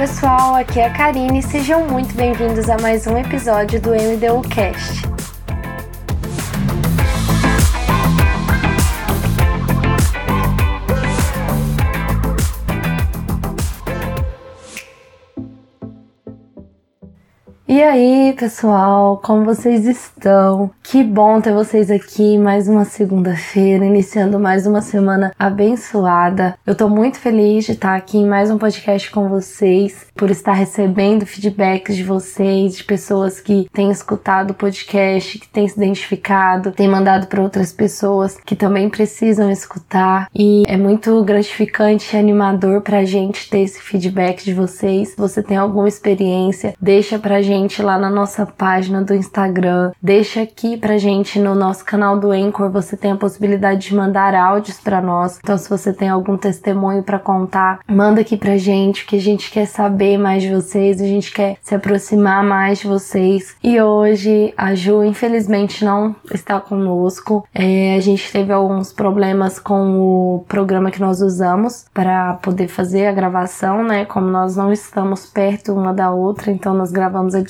pessoal, aqui é a Karine e sejam muito bem-vindos a mais um episódio do MDU Cast. E aí, pessoal, como vocês estão? Que bom ter vocês aqui mais uma segunda-feira, iniciando mais uma semana abençoada. Eu tô muito feliz de estar aqui em mais um podcast com vocês, por estar recebendo feedbacks de vocês, de pessoas que têm escutado o podcast, que têm se identificado, têm mandado para outras pessoas que também precisam escutar. E é muito gratificante e animador pra gente ter esse feedback de vocês. Se você tem alguma experiência, deixa pra gente gente lá na nossa página do Instagram. Deixa aqui pra gente no nosso canal do Anchor, você tem a possibilidade de mandar áudios para nós. Então, se você tem algum testemunho para contar, manda aqui pra gente, que a gente quer saber mais de vocês, a gente quer se aproximar mais de vocês. E hoje a Ju, infelizmente, não está conosco. É, a gente teve alguns problemas com o programa que nós usamos para poder fazer a gravação, né? Como nós não estamos perto uma da outra, então nós gravamos a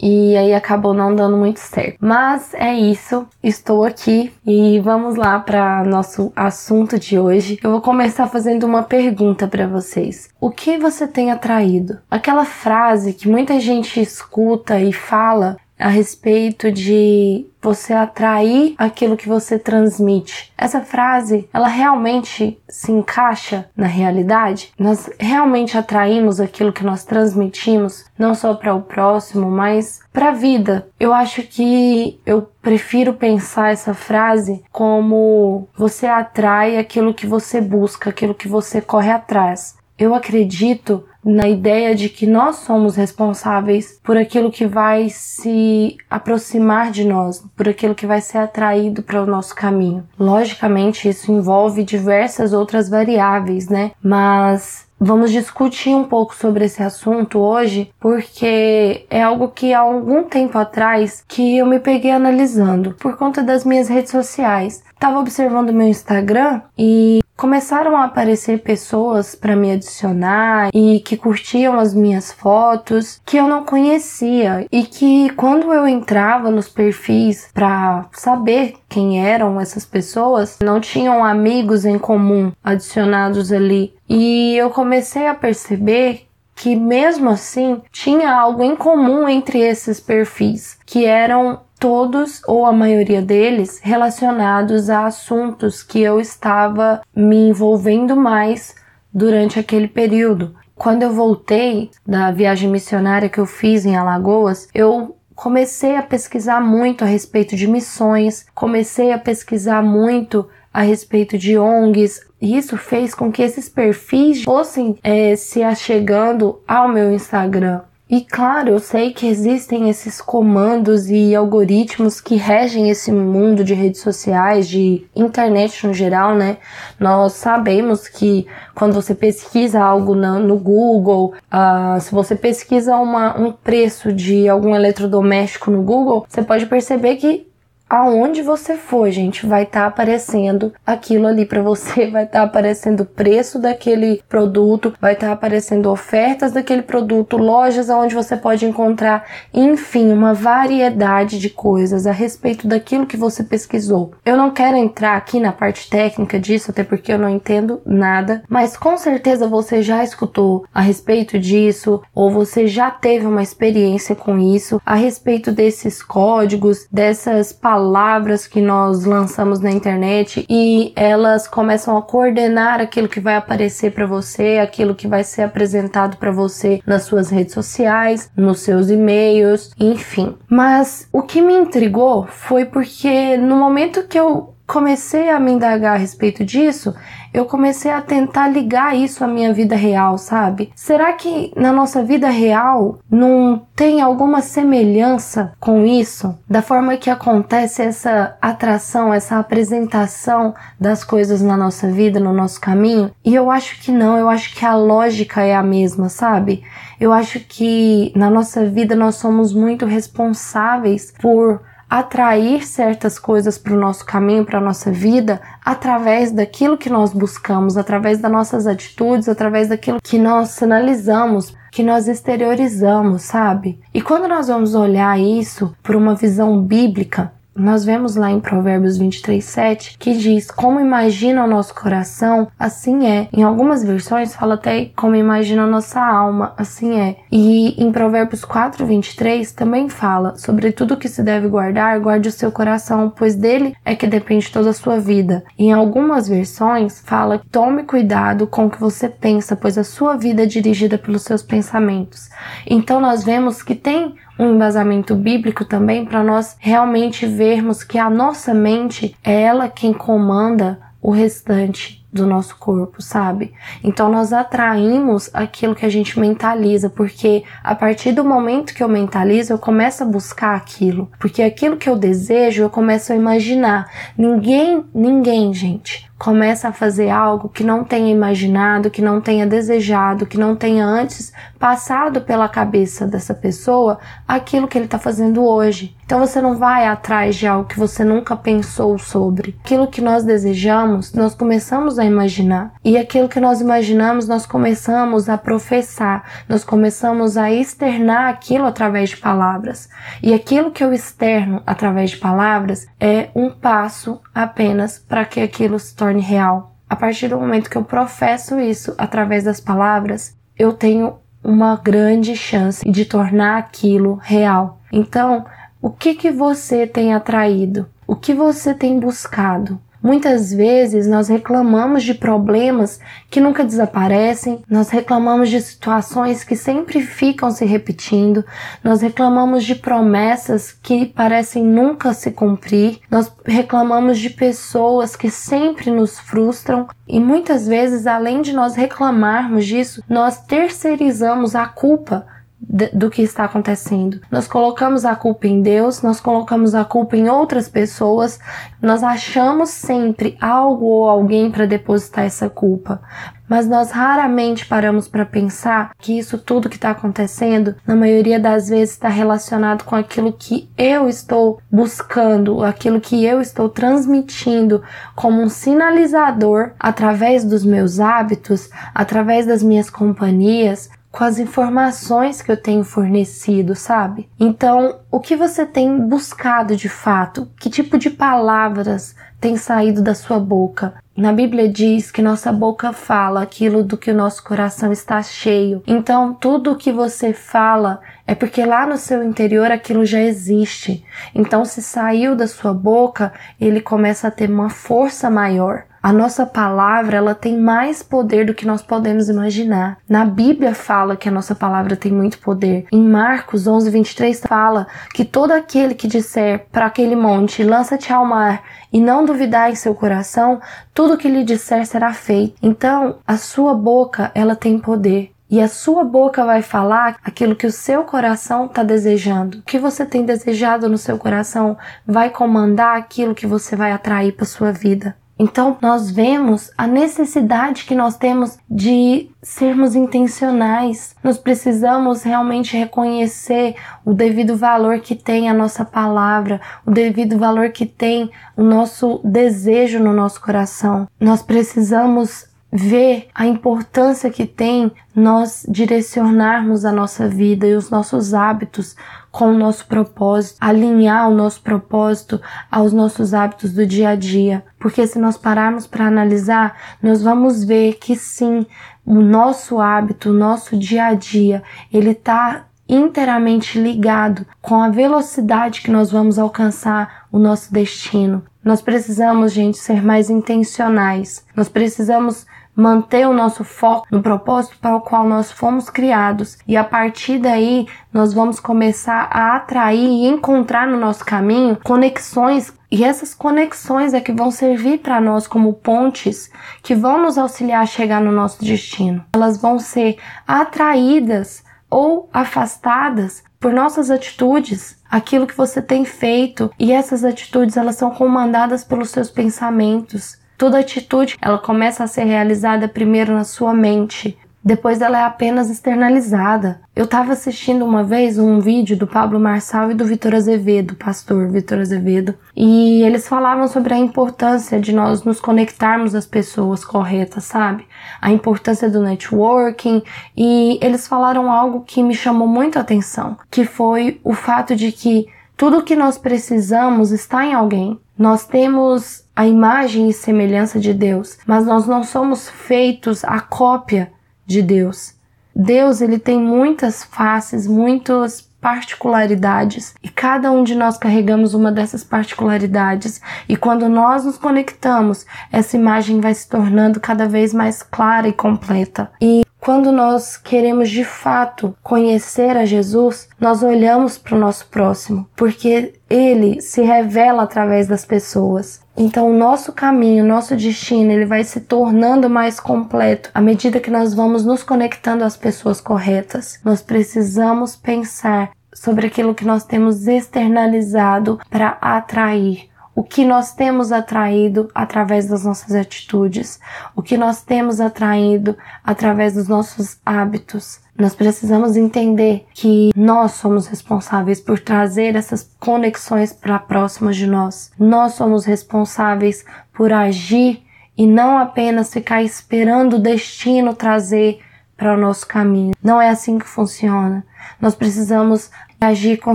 e aí acabou não dando muito certo. Mas é isso, estou aqui e vamos lá para nosso assunto de hoje. Eu vou começar fazendo uma pergunta para vocês. O que você tem atraído? Aquela frase que muita gente escuta e fala a respeito de você atrair aquilo que você transmite. Essa frase, ela realmente se encaixa na realidade? Nós realmente atraímos aquilo que nós transmitimos, não só para o próximo, mas para a vida. Eu acho que eu prefiro pensar essa frase como você atrai aquilo que você busca, aquilo que você corre atrás. Eu acredito na ideia de que nós somos responsáveis por aquilo que vai se aproximar de nós, por aquilo que vai ser atraído para o nosso caminho. Logicamente, isso envolve diversas outras variáveis, né? Mas Vamos discutir um pouco sobre esse assunto hoje, porque é algo que há algum tempo atrás que eu me peguei analisando por conta das minhas redes sociais. Tava observando meu Instagram e começaram a aparecer pessoas para me adicionar e que curtiam as minhas fotos que eu não conhecia e que quando eu entrava nos perfis para saber quem eram essas pessoas, não tinham amigos em comum adicionados ali. E eu comecei a perceber que mesmo assim tinha algo em comum entre esses perfis, que eram todos ou a maioria deles relacionados a assuntos que eu estava me envolvendo mais durante aquele período. Quando eu voltei da viagem missionária que eu fiz em Alagoas, eu comecei a pesquisar muito a respeito de missões, comecei a pesquisar muito a respeito de ONGs. E isso fez com que esses perfis fossem é, se achegando ao meu Instagram. E claro, eu sei que existem esses comandos e algoritmos que regem esse mundo de redes sociais, de internet no geral, né? Nós sabemos que quando você pesquisa algo no, Google, uh, se você pesquisa uma, um preço de algum eletrodoméstico no Google, você pode perceber que aonde você for, gente, vai estar tá aparecendo aquilo ali para você, vai estar tá aparecendo o preço daquele produto, vai estar tá aparecendo ofertas daquele produto, lojas onde você pode encontrar, enfim, uma variedade de coisas a respeito daquilo que você pesquisou. Eu não quero entrar aqui na parte técnica disso, até porque eu não entendo nada, mas com certeza você já escutou a respeito disso ou você já teve uma experiência com isso a respeito desses códigos, dessas palavras palavras que nós lançamos na internet e elas começam a coordenar aquilo que vai aparecer para você, aquilo que vai ser apresentado para você nas suas redes sociais, nos seus e-mails, enfim. Mas o que me intrigou foi porque no momento que eu comecei a me indagar a respeito disso, eu comecei a tentar ligar isso à minha vida real, sabe? Será que na nossa vida real não tem alguma semelhança com isso? Da forma que acontece essa atração, essa apresentação das coisas na nossa vida, no nosso caminho? E eu acho que não, eu acho que a lógica é a mesma, sabe? Eu acho que na nossa vida nós somos muito responsáveis por atrair certas coisas para o nosso caminho, para a nossa vida, através daquilo que nós buscamos, através das nossas atitudes, através daquilo que nós sinalizamos, que nós exteriorizamos, sabe? E quando nós vamos olhar isso por uma visão bíblica, nós vemos lá em Provérbios 23, 7 que diz: Como imagina o nosso coração, assim é. Em algumas versões fala até como imagina a nossa alma, assim é. E em Provérbios 4, 23 também fala: Sobre tudo que se deve guardar, guarde o seu coração, pois dele é que depende toda a sua vida. Em algumas versões fala: Tome cuidado com o que você pensa, pois a sua vida é dirigida pelos seus pensamentos. Então nós vemos que tem um embasamento bíblico também para nós realmente vermos que a nossa mente é ela quem comanda o restante do nosso corpo, sabe? Então nós atraímos aquilo que a gente mentaliza, porque a partir do momento que eu mentalizo, eu começo a buscar aquilo, porque aquilo que eu desejo, eu começo a imaginar. Ninguém, ninguém, gente, começa a fazer algo que não tenha imaginado, que não tenha desejado, que não tenha antes passado pela cabeça dessa pessoa aquilo que ele está fazendo hoje. Então você não vai atrás de algo que você nunca pensou sobre. Aquilo que nós desejamos, nós começamos a imaginar. E aquilo que nós imaginamos, nós começamos a professar, nós começamos a externar aquilo através de palavras. E aquilo que eu externo através de palavras é um passo apenas para que aquilo se torne real. A partir do momento que eu professo isso através das palavras, eu tenho uma grande chance de tornar aquilo real. Então, o que que você tem atraído? O que você tem buscado? Muitas vezes nós reclamamos de problemas que nunca desaparecem, nós reclamamos de situações que sempre ficam se repetindo, nós reclamamos de promessas que parecem nunca se cumprir, nós reclamamos de pessoas que sempre nos frustram e muitas vezes, além de nós reclamarmos disso, nós terceirizamos a culpa do que está acontecendo. Nós colocamos a culpa em Deus, nós colocamos a culpa em outras pessoas, nós achamos sempre algo ou alguém para depositar essa culpa. Mas nós raramente paramos para pensar que isso tudo que está acontecendo, na maioria das vezes, está relacionado com aquilo que eu estou buscando, aquilo que eu estou transmitindo como um sinalizador através dos meus hábitos, através das minhas companhias, com as informações que eu tenho fornecido, sabe? Então, o que você tem buscado de fato? Que tipo de palavras tem saído da sua boca? Na Bíblia diz que nossa boca fala aquilo do que o nosso coração está cheio. Então, tudo o que você fala é porque lá no seu interior aquilo já existe. Então, se saiu da sua boca, ele começa a ter uma força maior. A nossa palavra, ela tem mais poder do que nós podemos imaginar. Na Bíblia fala que a nossa palavra tem muito poder. Em Marcos 11, 23 fala que todo aquele que disser para aquele monte, lança-te ao mar, e não duvidar em seu coração, tudo que lhe disser será feito. Então, a sua boca, ela tem poder. E a sua boca vai falar aquilo que o seu coração está desejando. O que você tem desejado no seu coração vai comandar aquilo que você vai atrair para sua vida. Então, nós vemos a necessidade que nós temos de sermos intencionais. Nós precisamos realmente reconhecer o devido valor que tem a nossa palavra, o devido valor que tem o nosso desejo no nosso coração. Nós precisamos ver a importância que tem nós direcionarmos a nossa vida e os nossos hábitos com o nosso propósito, alinhar o nosso propósito aos nossos hábitos do dia a dia. Porque se nós pararmos para analisar, nós vamos ver que sim, o nosso hábito, o nosso dia a dia, ele está inteiramente ligado com a velocidade que nós vamos alcançar o nosso destino. Nós precisamos, gente, ser mais intencionais. Nós precisamos manter o nosso foco no propósito para o qual nós fomos criados e a partir daí nós vamos começar a atrair e encontrar no nosso caminho conexões e essas conexões é que vão servir para nós como pontes que vão nos auxiliar a chegar no nosso destino. Elas vão ser atraídas ou afastadas por nossas atitudes, aquilo que você tem feito, e essas atitudes elas são comandadas pelos seus pensamentos. Toda atitude, ela começa a ser realizada primeiro na sua mente. depois ela é apenas externalizada. Eu estava assistindo uma vez um vídeo do Pablo Marçal e do Vitor Azevedo, pastor Vitor Azevedo, e eles falavam sobre a importância de nós nos conectarmos às pessoas corretas, sabe? A importância do networking, e eles falaram algo que me chamou muito a atenção, que foi o fato de que tudo que nós precisamos está em alguém. Nós temos a imagem e semelhança de Deus, mas nós não somos feitos a cópia de Deus. Deus, ele tem muitas faces, muitas particularidades e cada um de nós carregamos uma dessas particularidades e quando nós nos conectamos, essa imagem vai se tornando cada vez mais clara e completa. E quando nós queremos de fato conhecer a Jesus, nós olhamos para o nosso próximo, porque ele se revela através das pessoas. Então, o nosso caminho, nosso destino, ele vai se tornando mais completo à medida que nós vamos nos conectando às pessoas corretas. Nós precisamos pensar sobre aquilo que nós temos externalizado para atrair o que nós temos atraído através das nossas atitudes, o que nós temos atraído através dos nossos hábitos. Nós precisamos entender que nós somos responsáveis por trazer essas conexões para próximas de nós. Nós somos responsáveis por agir e não apenas ficar esperando o destino trazer para o nosso caminho. Não é assim que funciona. Nós precisamos agir com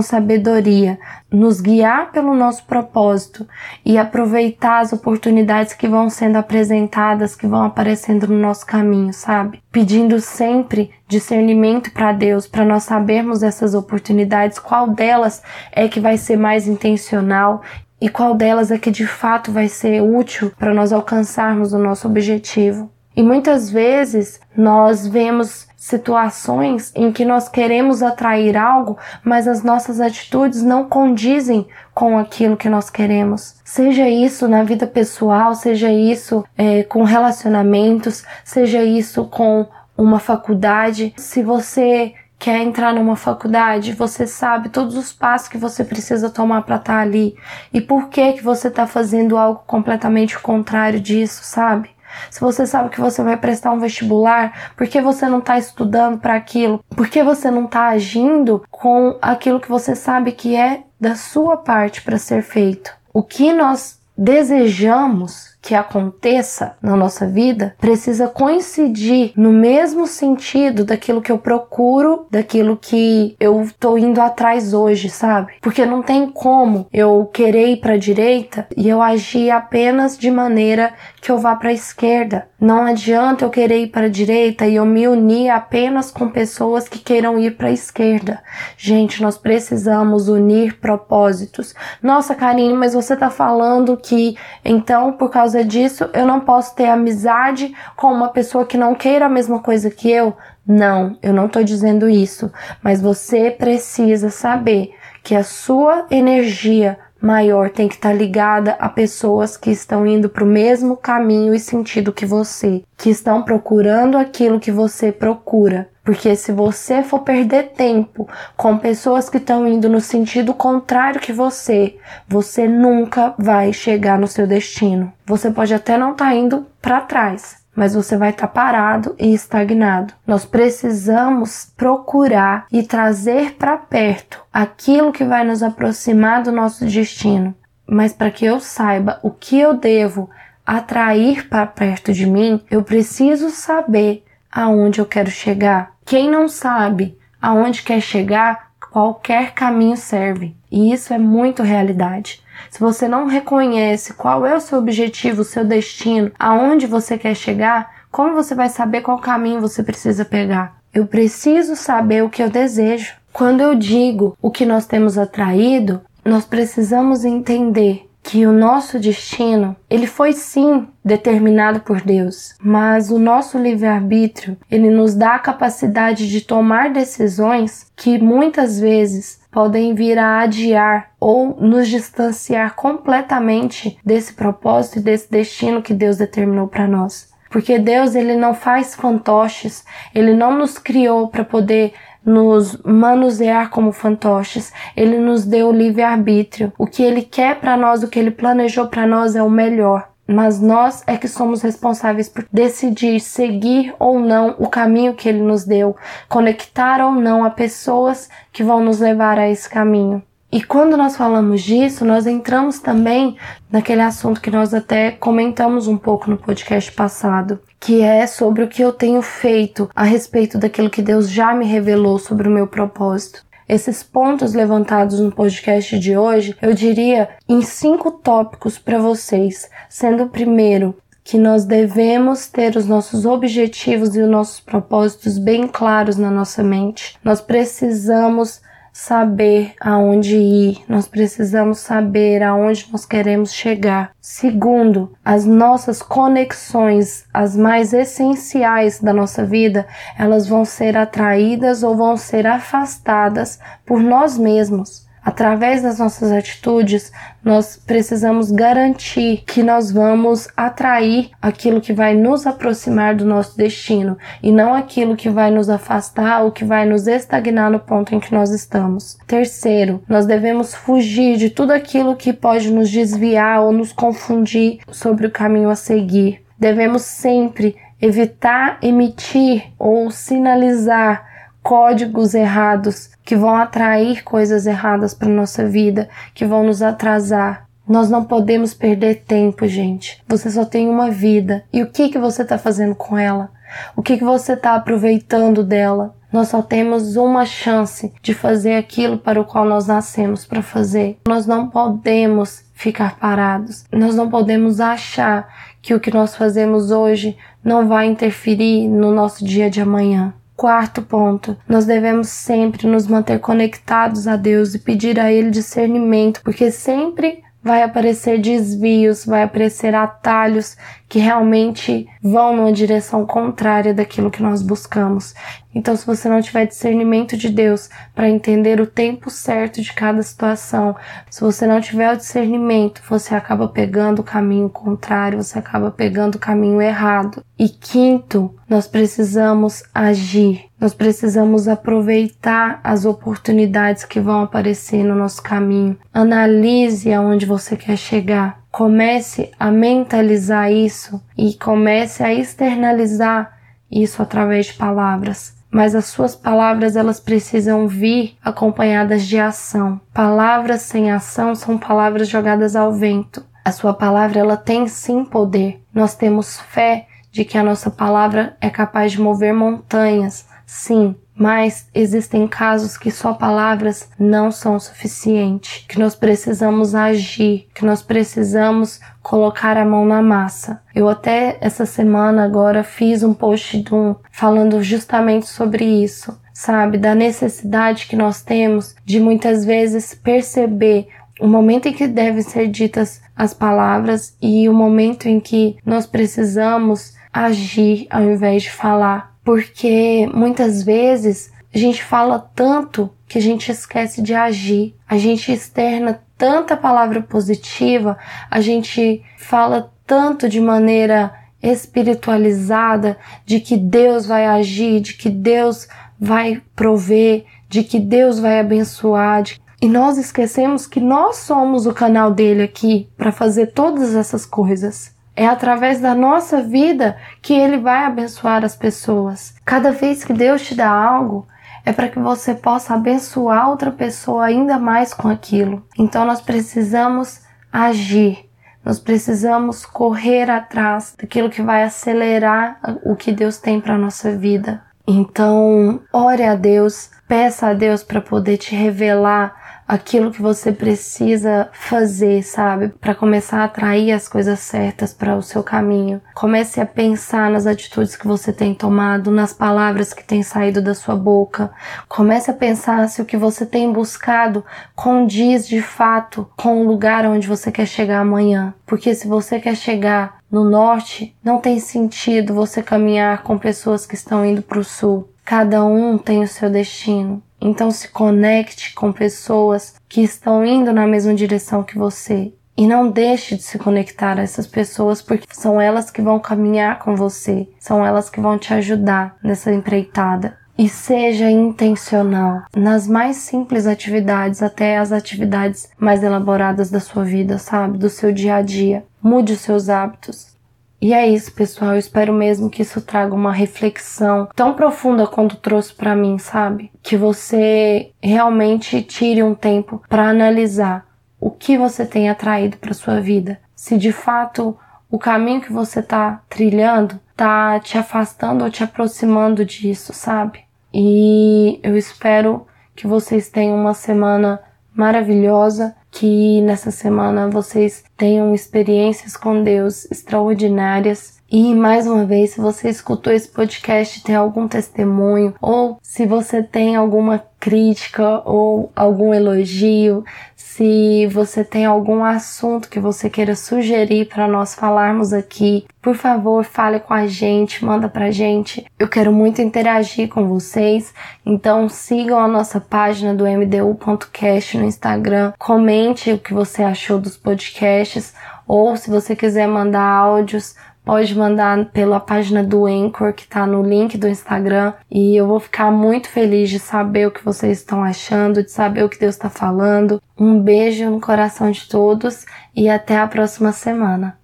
sabedoria, nos guiar pelo nosso propósito e aproveitar as oportunidades que vão sendo apresentadas, que vão aparecendo no nosso caminho, sabe? Pedindo sempre discernimento para Deus, para nós sabermos essas oportunidades, qual delas é que vai ser mais intencional e qual delas é que de fato vai ser útil para nós alcançarmos o nosso objetivo. E muitas vezes nós vemos situações em que nós queremos atrair algo, mas as nossas atitudes não condizem com aquilo que nós queremos. Seja isso na vida pessoal, seja isso é, com relacionamentos, seja isso com uma faculdade. Se você quer entrar numa faculdade, você sabe todos os passos que você precisa tomar para estar tá ali e por que que você está fazendo algo completamente contrário disso, sabe? Se você sabe que você vai prestar um vestibular, por que você não está estudando para aquilo? Por que você não está agindo com aquilo que você sabe que é da sua parte para ser feito? O que nós desejamos que aconteça na nossa vida precisa coincidir no mesmo sentido daquilo que eu procuro, daquilo que eu tô indo atrás hoje, sabe? Porque não tem como eu querer ir para direita e eu agir apenas de maneira que eu vá para esquerda. Não adianta eu querer ir para direita e eu me unir apenas com pessoas que queiram ir para esquerda. Gente, nós precisamos unir propósitos. Nossa, Karine, mas você tá falando que então por causa causa disso eu não posso ter amizade com uma pessoa que não queira a mesma coisa que eu? Não, eu não estou dizendo isso, mas você precisa saber que a sua energia maior tem que estar tá ligada a pessoas que estão indo para o mesmo caminho e sentido que você, que estão procurando aquilo que você procura. Porque se você for perder tempo com pessoas que estão indo no sentido contrário que você, você nunca vai chegar no seu destino. Você pode até não estar tá indo para trás, mas você vai estar tá parado e estagnado. Nós precisamos procurar e trazer para perto aquilo que vai nos aproximar do nosso destino. Mas para que eu saiba o que eu devo atrair para perto de mim, eu preciso saber aonde eu quero chegar. Quem não sabe aonde quer chegar, qualquer caminho serve. E isso é muito realidade. Se você não reconhece qual é o seu objetivo, o seu destino, aonde você quer chegar, como você vai saber qual caminho você precisa pegar? Eu preciso saber o que eu desejo. Quando eu digo o que nós temos atraído, nós precisamos entender que o nosso destino, ele foi sim determinado por Deus, mas o nosso livre-arbítrio, ele nos dá a capacidade de tomar decisões que muitas vezes podem vir a adiar ou nos distanciar completamente desse propósito e desse destino que Deus determinou para nós. Porque Deus ele não faz fantoches, ele não nos criou para poder nos manusear como fantoches, ele nos deu o livre arbítrio. O que ele quer para nós, o que ele planejou para nós é o melhor. Mas nós é que somos responsáveis por decidir seguir ou não o caminho que ele nos deu, conectar ou não a pessoas que vão nos levar a esse caminho. E quando nós falamos disso, nós entramos também naquele assunto que nós até comentamos um pouco no podcast passado, que é sobre o que eu tenho feito a respeito daquilo que Deus já me revelou sobre o meu propósito. Esses pontos levantados no podcast de hoje, eu diria em cinco tópicos para vocês, sendo o primeiro que nós devemos ter os nossos objetivos e os nossos propósitos bem claros na nossa mente. Nós precisamos saber aonde ir, nós precisamos saber aonde nós queremos chegar. Segundo, as nossas conexões, as mais essenciais da nossa vida, elas vão ser atraídas ou vão ser afastadas por nós mesmos. Através das nossas atitudes, nós precisamos garantir que nós vamos atrair aquilo que vai nos aproximar do nosso destino e não aquilo que vai nos afastar ou que vai nos estagnar no ponto em que nós estamos. Terceiro, nós devemos fugir de tudo aquilo que pode nos desviar ou nos confundir sobre o caminho a seguir. Devemos sempre evitar emitir ou sinalizar códigos errados que vão atrair coisas erradas para nossa vida, que vão nos atrasar. Nós não podemos perder tempo, gente. Você só tem uma vida. E o que que você está fazendo com ela? O que que você está aproveitando dela? Nós só temos uma chance de fazer aquilo para o qual nós nascemos para fazer. Nós não podemos ficar parados. Nós não podemos achar que o que nós fazemos hoje não vai interferir no nosso dia de amanhã. Quarto ponto, nós devemos sempre nos manter conectados a Deus e pedir a Ele discernimento, porque sempre vai aparecer desvios, vai aparecer atalhos que realmente vão numa direção contrária daquilo que nós buscamos. Então, se você não tiver discernimento de Deus para entender o tempo certo de cada situação, se você não tiver o discernimento, você acaba pegando o caminho contrário, você acaba pegando o caminho errado. E quinto, nós precisamos agir. Nós precisamos aproveitar as oportunidades que vão aparecer no nosso caminho. Analise aonde você quer chegar. Comece a mentalizar isso e comece a externalizar isso através de palavras. Mas as suas palavras elas precisam vir acompanhadas de ação. Palavras sem ação são palavras jogadas ao vento. A sua palavra ela tem sim poder. Nós temos fé de que a nossa palavra é capaz de mover montanhas. Sim, mas existem casos que só palavras não são suficientes, que nós precisamos agir, que nós precisamos colocar a mão na massa. Eu até essa semana agora fiz um post um, falando justamente sobre isso, sabe, da necessidade que nós temos de muitas vezes perceber o momento em que devem ser ditas as palavras e o momento em que nós precisamos agir ao invés de falar porque muitas vezes a gente fala tanto que a gente esquece de agir, a gente externa tanta palavra positiva, a gente fala tanto de maneira espiritualizada de que Deus vai agir, de que Deus vai prover, de que Deus vai abençoar. De... E nós esquecemos que nós somos o canal dele aqui para fazer todas essas coisas. É através da nossa vida que Ele vai abençoar as pessoas. Cada vez que Deus te dá algo, é para que você possa abençoar outra pessoa ainda mais com aquilo. Então nós precisamos agir. Nós precisamos correr atrás daquilo que vai acelerar o que Deus tem para nossa vida. Então, ore a Deus, peça a Deus para poder te revelar aquilo que você precisa fazer, sabe? Para começar a atrair as coisas certas para o seu caminho. Comece a pensar nas atitudes que você tem tomado, nas palavras que têm saído da sua boca. Comece a pensar se o que você tem buscado condiz de fato com o lugar onde você quer chegar amanhã. Porque se você quer chegar no norte, não tem sentido você caminhar com pessoas que estão indo para o sul. Cada um tem o seu destino. Então se conecte com pessoas que estão indo na mesma direção que você. E não deixe de se conectar a essas pessoas porque são elas que vão caminhar com você, são elas que vão te ajudar nessa empreitada. E seja intencional nas mais simples atividades até as atividades mais elaboradas da sua vida, sabe? Do seu dia a dia. mude os seus hábitos. E é isso, pessoal. Eu espero mesmo que isso traga uma reflexão tão profunda quanto trouxe para mim, sabe? Que você realmente tire um tempo para analisar o que você tem atraído para sua vida. Se de fato o caminho que você tá trilhando tá te afastando ou te aproximando disso, sabe? E eu espero que vocês tenham uma semana maravilhosa, que nessa semana vocês tenham experiências com Deus extraordinárias. E mais uma vez, se você escutou esse podcast, tem algum testemunho, ou se você tem alguma crítica ou algum elogio, se você tem algum assunto que você queira sugerir para nós falarmos aqui, por favor, fale com a gente, manda pra gente. Eu quero muito interagir com vocês, então sigam a nossa página do mdu.cast no Instagram, comente o que você achou dos podcasts ou se você quiser mandar áudios, pode mandar pela página do Anchor, que tá no link do Instagram. E eu vou ficar muito feliz de saber o que vocês estão achando, de saber o que Deus está falando. Um beijo no coração de todos e até a próxima semana.